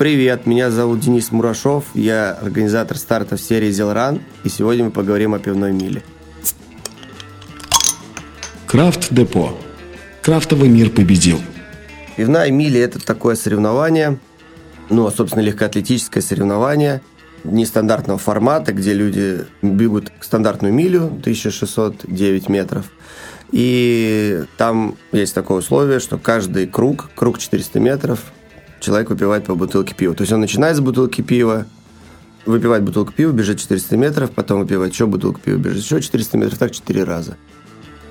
Привет, меня зовут Денис Мурашов, я организатор стартов серии «Зелран», и сегодня мы поговорим о пивной миле. Крафт Депо. Крафтовый мир победил. Пивная миля – это такое соревнование, ну, собственно, легкоатлетическое соревнование нестандартного формата, где люди бегут стандартную милю, 1609 метров, и там есть такое условие, что каждый круг, круг 400 метров, человек выпивает по бутылке пива. То есть он начинает с бутылки пива, выпивает бутылку пива, бежит 400 метров, потом выпивает еще бутылку пива, бежит еще 400 метров, так 4 раза.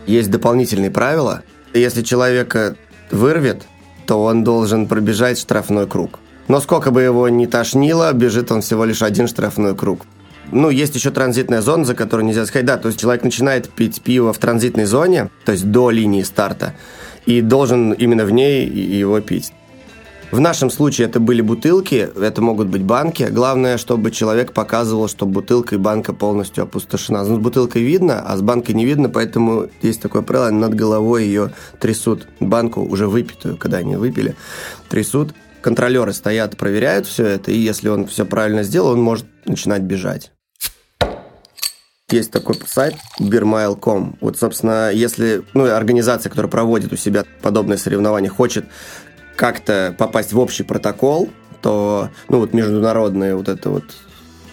Есть дополнительные правила. Если человека вырвет, то он должен пробежать штрафной круг. Но сколько бы его ни тошнило, бежит он всего лишь один штрафной круг. Ну, есть еще транзитная зона, за которую нельзя сказать. Да, то есть человек начинает пить пиво в транзитной зоне, то есть до линии старта, и должен именно в ней его пить. В нашем случае это были бутылки, это могут быть банки. Главное, чтобы человек показывал, что бутылка и банка полностью опустошена. Ну, с бутылкой видно, а с банкой не видно, поэтому есть такое правило, над головой ее трясут. Банку уже выпитую, когда они выпили, трясут. Контролеры стоят, проверяют все это, и если он все правильно сделал, он может начинать бежать. Есть такой сайт beermile.com. Вот, собственно, если ну, организация, которая проводит у себя подобные соревнования, хочет как-то попасть в общий протокол, то, ну, вот международный вот это вот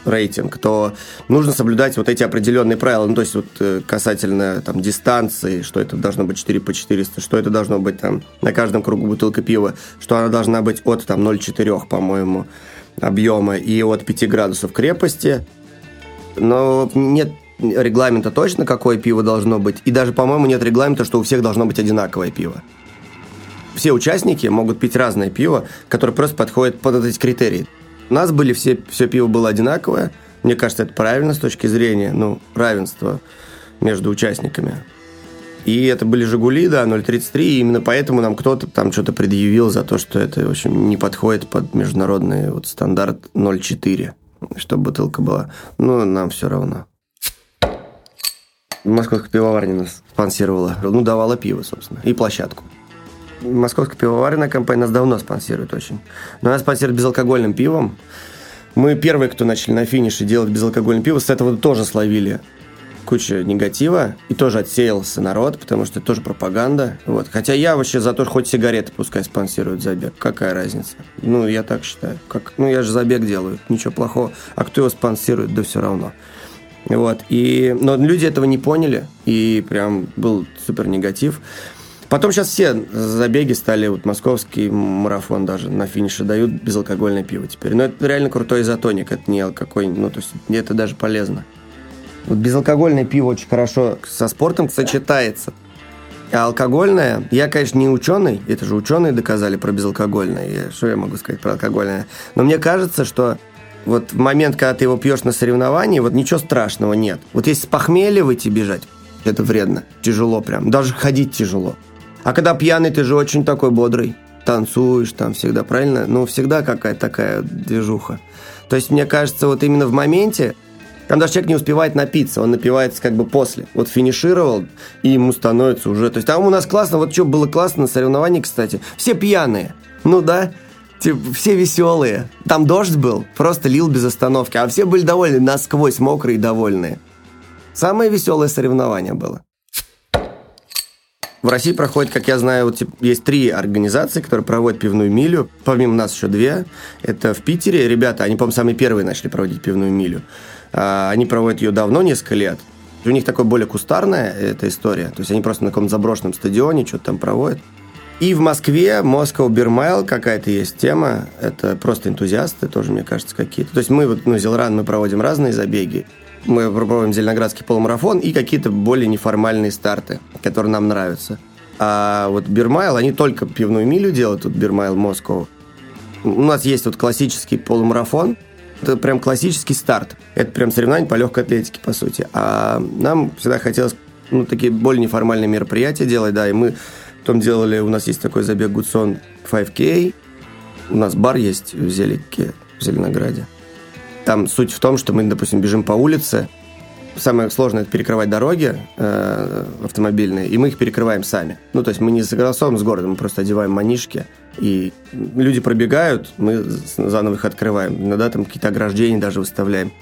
рейтинг, то нужно соблюдать вот эти определенные правила. Ну, то есть вот э, касательно там дистанции, что это должно быть 4 по 400, что это должно быть там на каждом кругу бутылка пива, что она должна быть от там 0,4, по-моему, объема и от 5 градусов крепости. Но нет регламента точно, какое пиво должно быть. И даже, по-моему, нет регламента, что у всех должно быть одинаковое пиво все участники могут пить разное пиво, которое просто подходит под эти критерии. У нас были все, все пиво было одинаковое. Мне кажется, это правильно с точки зрения ну, равенства между участниками. И это были «Жигули», да, 0,33, и именно поэтому нам кто-то там что-то предъявил за то, что это, в общем, не подходит под международный вот стандарт 0,4, чтобы бутылка была. Ну, нам все равно. Московская пивоварня нас спонсировала. Ну, давала пиво, собственно, и площадку. Московская пивоваренная компания нас давно спонсирует очень. Но она спонсирует безалкогольным пивом. Мы первые, кто начали на финише делать безалкогольное пиво, с этого тоже словили куча негатива, и тоже отсеялся народ, потому что это тоже пропаганда. Вот. Хотя я вообще за то, что хоть сигареты пускай спонсируют забег. Какая разница? Ну, я так считаю. Как, ну, я же забег делаю, ничего плохого. А кто его спонсирует, да все равно. Вот. И, но люди этого не поняли, и прям был супер негатив. Потом сейчас все забеги стали, вот московский марафон даже на финише дают безалкогольное пиво теперь. Но это реально крутой изотоник, это не какой ну, то есть это даже полезно. Вот безалкогольное пиво очень хорошо со спортом сочетается. А алкогольное, я, конечно, не ученый, это же ученые доказали про безалкогольное, что я могу сказать про алкогольное, но мне кажется, что вот в момент, когда ты его пьешь на соревновании, вот ничего страшного нет. Вот если с похмелья выйти бежать, это вредно, тяжело прям, даже ходить тяжело. А когда пьяный, ты же очень такой бодрый. Танцуешь там всегда, правильно? Ну, всегда какая-то такая движуха. То есть, мне кажется, вот именно в моменте, даже человек не успевает напиться, он напивается как бы после. Вот финишировал, и ему становится уже... То есть там у нас классно, вот что было классно на соревновании, кстати, все пьяные. Ну да, типа, все веселые. Там дождь был, просто лил без остановки, а все были довольны, насквозь мокрые и довольные. Самое веселое соревнование было. В России проходит, как я знаю, вот есть три организации, которые проводят пивную милю. Помимо нас еще две. Это в Питере. Ребята, они, по-моему, самые первые начали проводить пивную милю. А, они проводят ее давно, несколько лет. У них такое более кустарная эта история. То есть они просто на каком-то заброшенном стадионе что-то там проводят. И в Москве Moscow Beer Mile какая-то есть тема. Это просто энтузиасты тоже, мне кажется, какие-то. То есть мы, вот, ну, Зелран, мы проводим разные забеги. Мы проводим Зеленоградский полумарафон и какие-то более неформальные старты, которые нам нравятся. А вот Бирмайл, они только пивную милю делают, тут Бирмайл Москва. У нас есть вот классический полумарафон, это прям классический старт. Это прям соревнование по легкой атлетике, по сути. А нам всегда хотелось ну, такие более неформальные мероприятия делать, да, и мы потом делали, у нас есть такой забег Гудсон 5K, у нас бар есть в Зелике, в Зеленограде. Там суть в том, что мы, допустим, бежим по улице, самое сложное – это перекрывать дороги э, автомобильные, и мы их перекрываем сами. Ну, то есть мы не согласовываем с городом, мы просто одеваем манишки, и люди пробегают, мы заново их открываем. Иногда там какие-то ограждения даже выставляем.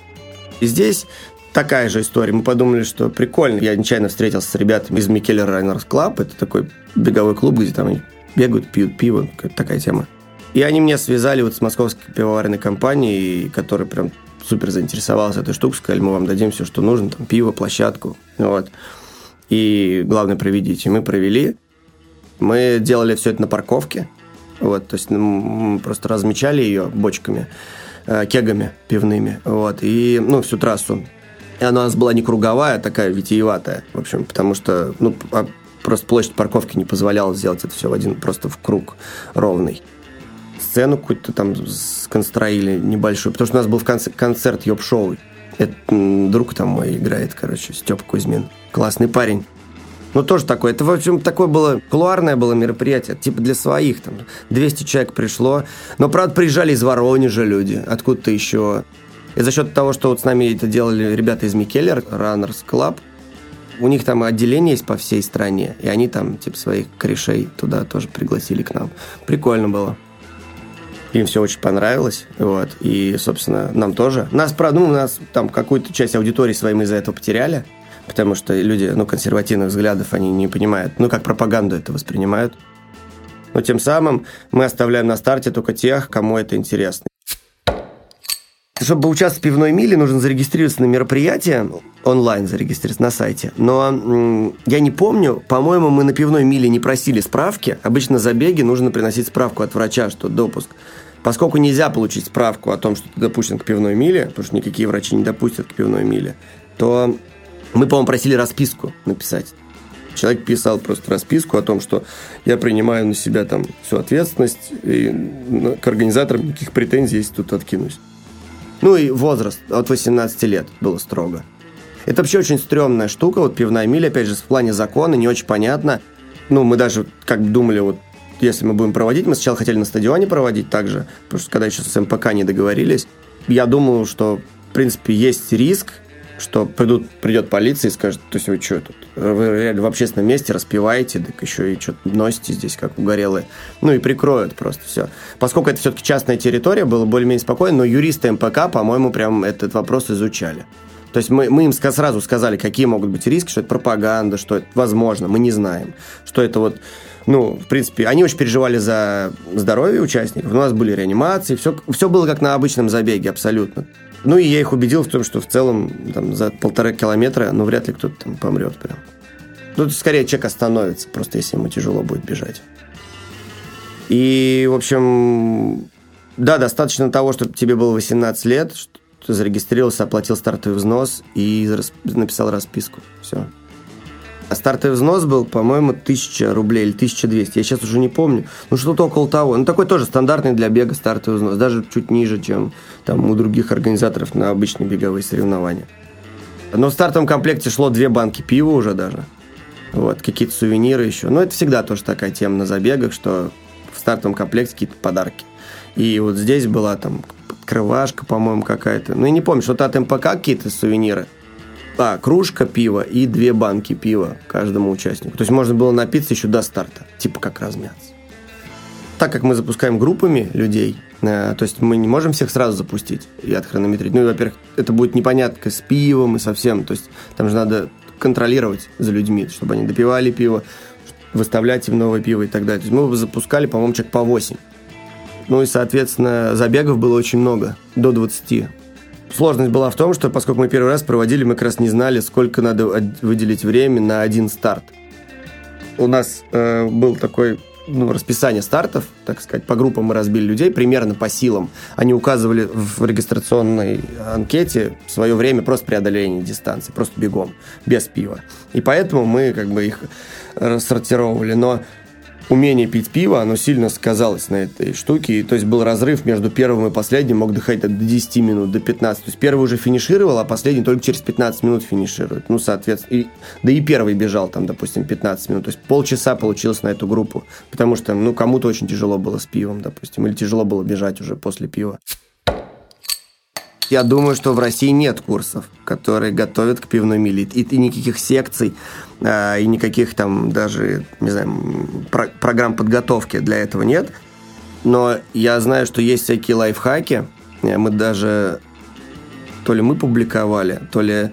И здесь такая же история. Мы подумали, что прикольно. Я нечаянно встретился с ребятами из Mikkeller Runners Club. Это такой беговой клуб, где там бегают, пьют пиво. Такая тема. И они мне связали вот с московской пивоваренной компанией, которая прям супер заинтересовалась этой штукой, сказали, мы вам дадим все, что нужно, там, пиво, площадку, вот. И главное, проведите. Мы провели. Мы делали все это на парковке, вот, то есть ну, мы просто размечали ее бочками, э, кегами пивными, вот, и, ну, всю трассу. И она у нас была не круговая, а такая витиеватая, в общем, потому что, ну, а просто площадь парковки не позволяла сделать это все в один, просто в круг ровный сцену какую-то там сконстроили небольшую, потому что у нас был в конце концерт Йоп-шоу. Это друг там мой играет, короче, Степа Кузьмин. Классный парень. Ну, тоже такое. Это, в общем, такое было, кулуарное было мероприятие, типа для своих, там, 200 человек пришло. Но, правда, приезжали из Воронежа люди, откуда-то еще. И за счет того, что вот с нами это делали ребята из Микеллер, Runners Club, у них там отделение есть по всей стране, и они там, типа, своих корешей туда тоже пригласили к нам. Прикольно было. Им все очень понравилось. Вот. И, собственно, нам тоже. Нас, правда, ну, нас там какую-то часть аудитории своей мы из-за этого потеряли. Потому что люди, ну, консервативных взглядов, они не понимают. Ну, как пропаганду это воспринимают. Но тем самым мы оставляем на старте только тех, кому это интересно. Чтобы участвовать в пивной миле, нужно зарегистрироваться на мероприятие, онлайн зарегистрироваться на сайте. Но я не помню, по-моему, мы на пивной миле не просили справки. Обычно забеги нужно приносить справку от врача, что допуск. Поскольку нельзя получить справку о том, что ты допущен к пивной миле, потому что никакие врачи не допустят к пивной миле, то мы, по-моему, просили расписку написать. Человек писал просто расписку о том, что я принимаю на себя там всю ответственность, и к организаторам никаких претензий, если тут откинусь. Ну и возраст от 18 лет было строго. Это вообще очень стрёмная штука, вот пивная миля, опять же, в плане закона, не очень понятно. Ну, мы даже как думали, вот если мы будем проводить, мы сначала хотели на стадионе проводить также, потому что когда еще с МПК не договорились, я думал, что, в принципе, есть риск, что придут, придет полиция и скажет, то есть вы что тут, вы реально в общественном месте распиваете, так еще и что-то носите здесь, как угорелые. Ну и прикроют просто все. Поскольку это все-таки частная территория, было более-менее спокойно, но юристы МПК, по-моему, прям этот вопрос изучали. То есть мы, мы им сразу сказали, какие могут быть риски, что это пропаганда, что это возможно, мы не знаем, что это вот ну, в принципе, они очень переживали за здоровье участников. У нас были реанимации, все, все было как на обычном забеге, абсолютно. Ну, и я их убедил в том, что в целом там, за полтора километра, ну, вряд ли кто-то там помрет прям. Ну, скорее человек остановится, просто если ему тяжело будет бежать. И, в общем, да, достаточно того, чтобы тебе было 18 лет, что ты зарегистрировался, оплатил стартовый взнос и написал расписку. Все. А стартовый взнос был, по-моему, 1000 рублей или 1200. Я сейчас уже не помню. Ну, что-то около того. Ну, такой тоже стандартный для бега стартовый взнос. Даже чуть ниже, чем там у других организаторов на обычные беговые соревнования. Но в стартовом комплекте шло две банки пива уже даже. Вот, какие-то сувениры еще. Но это всегда тоже такая тема на забегах, что в стартовом комплекте какие-то подарки. И вот здесь была там крывашка, по-моему, какая-то. Ну, я не помню, что-то от МПК какие-то сувениры. А, кружка пива и две банки пива каждому участнику. То есть можно было напиться еще до старта, типа как размяться. Так как мы запускаем группами людей, э, то есть мы не можем всех сразу запустить и отхронометрить. Ну, и, во-первых, это будет непонятка с пивом и совсем. То есть там же надо контролировать за людьми, чтобы они допивали пиво, выставлять им новое пиво и так далее. То есть мы запускали, по-моему, человек по 8. Ну и, соответственно, забегов было очень много, до 20. Сложность была в том, что поскольку мы первый раз проводили, мы как раз не знали, сколько надо выделить время на один старт. У нас э, был такой ну, расписание стартов, так сказать, по группам мы разбили людей, примерно по силам. Они указывали в регистрационной анкете свое время просто преодоления дистанции, просто бегом, без пива. И поэтому мы как бы их рассортировали. Но умение пить пиво, оно сильно сказалось на этой штуке. И, то есть был разрыв между первым и последним, мог доходить до 10 минут, до 15. То есть первый уже финишировал, а последний только через 15 минут финиширует. Ну, соответственно, и, да и первый бежал там, допустим, 15 минут. То есть полчаса получилось на эту группу. Потому что, ну, кому-то очень тяжело было с пивом, допустим, или тяжело было бежать уже после пива. Я думаю, что в России нет курсов, которые готовят к пивной миле. И, и никаких секций, э, и никаких там даже, не знаю, про программ подготовки для этого нет. Но я знаю, что есть всякие лайфхаки. Мы даже то ли мы публиковали, то ли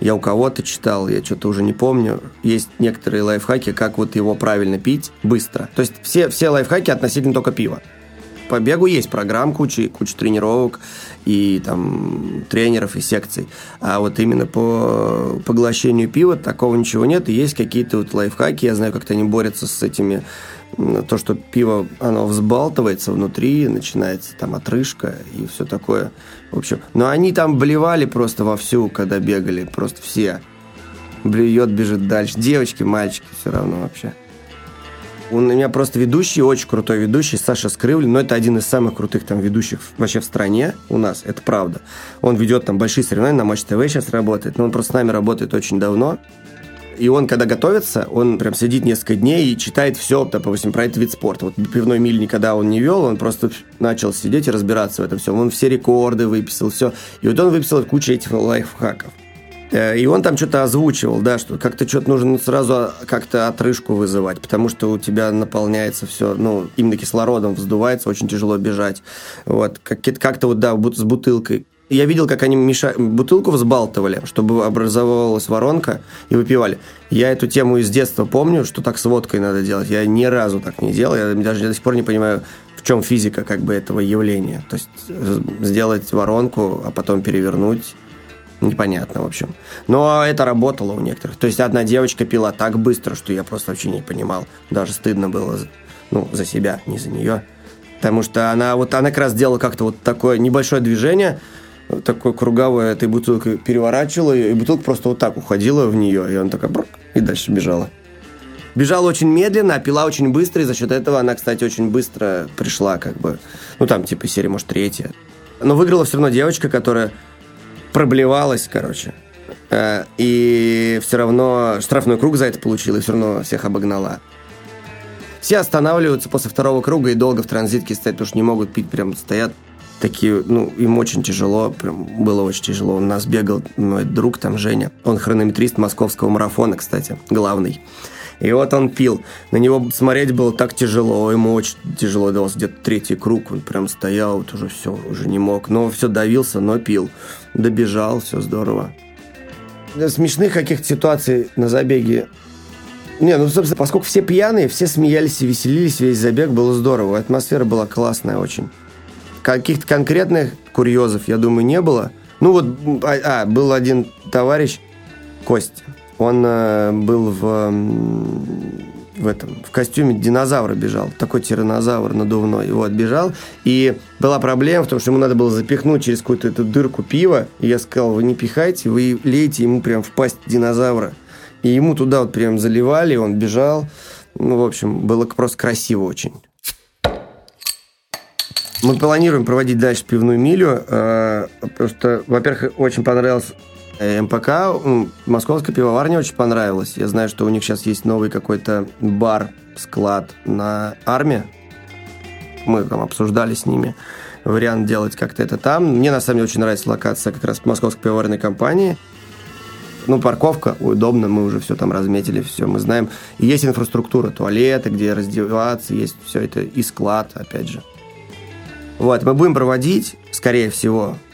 я у кого-то читал, я что-то уже не помню. Есть некоторые лайфхаки, как вот его правильно пить быстро. То есть все, все лайфхаки относительно только пива. По бегу есть программ куча, куча тренировок и там тренеров и секций. А вот именно по поглощению пива такого ничего нет. Есть какие-то вот лайфхаки. Я знаю, как-то они борются с этими то, что пиво, оно взбалтывается внутри, начинается там отрыжка и все такое. В общем, но они там блевали просто вовсю, когда бегали, просто все. Блюет, бежит дальше. Девочки, мальчики, все равно вообще. У меня просто ведущий, очень крутой ведущий, Саша Скрывлин, но это один из самых крутых там ведущих вообще в стране у нас, это правда. Он ведет там большие соревнования, на Матч ТВ сейчас работает, но он просто с нами работает очень давно. И он, когда готовится, он прям сидит несколько дней и читает все, допустим, про этот вид спорта. Вот пивной миль никогда он не вел, он просто начал сидеть и разбираться в этом всем. Он все рекорды выписал, все. И вот он выписал кучу этих лайфхаков. Э, и он там что-то озвучивал, да, что как-то что-то нужно сразу как-то отрыжку вызывать, потому что у тебя наполняется все, ну, именно кислородом вздувается, очень тяжело бежать. Вот, как-то вот, да, с бутылкой я видел, как они меша... бутылку взбалтывали, чтобы образовалась воронка, и выпивали. Я эту тему из детства помню, что так с водкой надо делать. Я ни разу так не делал. Я даже до сих пор не понимаю, в чем физика как бы этого явления. То есть э, сделать воронку, а потом перевернуть. Непонятно, в общем. Но это работало у некоторых. То есть одна девочка пила так быстро, что я просто вообще не понимал. Даже стыдно было ну, за себя, не за нее. Потому что она вот она как раз делала как-то вот такое небольшое движение – такой круговой этой бутылкой переворачивала и бутылка просто вот так уходила в нее, и она такая брк, и дальше бежала. Бежала очень медленно, а пила очень быстро, и за счет этого она, кстати, очень быстро пришла, как бы, ну, там, типа, серия, может, третья. Но выиграла все равно девочка, которая проблевалась, короче. Э, и все равно штрафной круг за это получила, и все равно всех обогнала. Все останавливаются после второго круга и долго в транзитке стоят, потому что не могут пить, прям стоят такие, ну, им очень тяжело, прям было очень тяжело. У нас бегал мой друг там, Женя, он хронометрист московского марафона, кстати, главный. И вот он пил. На него смотреть было так тяжело, ему очень тяжело давался, где-то третий круг, он прям стоял, вот уже все, уже не мог. Но все давился, но пил. Добежал, все здорово. Смешных каких-то ситуаций на забеге не, ну, собственно, поскольку все пьяные, все смеялись и веселились, весь забег было здорово. Атмосфера была классная очень. Каких-то конкретных курьезов, я думаю, не было. Ну вот, а, а был один товарищ, Кость, он э, был в, в этом, в костюме динозавра бежал, такой тиранозавр надувной, вот, бежал, и была проблема в том, что ему надо было запихнуть через какую-то эту дырку пива, и я сказал, вы не пихайте, вы лейте ему прям в пасть динозавра, и ему туда вот прям заливали, он бежал, ну, в общем, было просто красиво очень. Мы планируем проводить дальше пивную милю, э, потому что, во-первых, очень понравилось МПК, московская пивоварня очень понравилась. Я знаю, что у них сейчас есть новый какой-то бар, склад на армии. Мы там обсуждали с ними вариант делать как-то это там. Мне, на самом деле, очень нравится локация как раз московской пивоварной компании. Ну, парковка, удобно, мы уже все там разметили, все мы знаем. И есть инфраструктура, туалеты, где раздеваться, есть все это, и склад, опять же. Вот, мы будем проводить, скорее всего, э,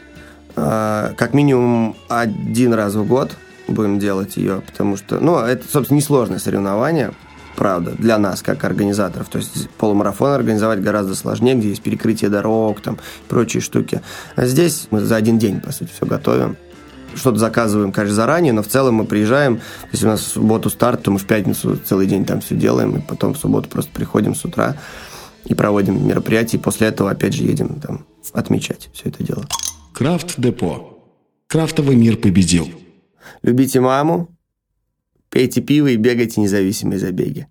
как минимум один раз в год будем делать ее, потому что, ну, это, собственно, несложное соревнование, правда, для нас, как организаторов. То есть полумарафон организовать гораздо сложнее, где есть перекрытие дорог, там, прочие штуки. А здесь мы за один день, по сути, все готовим. Что-то заказываем, конечно, заранее, но в целом мы приезжаем, если у нас в субботу старт, то мы в пятницу целый день там все делаем, и потом в субботу просто приходим с утра, и проводим мероприятия, и после этого опять же едем там отмечать все это дело. Крафт Депо. Крафтовый мир победил. Любите маму, пейте пиво и бегайте независимые забеги.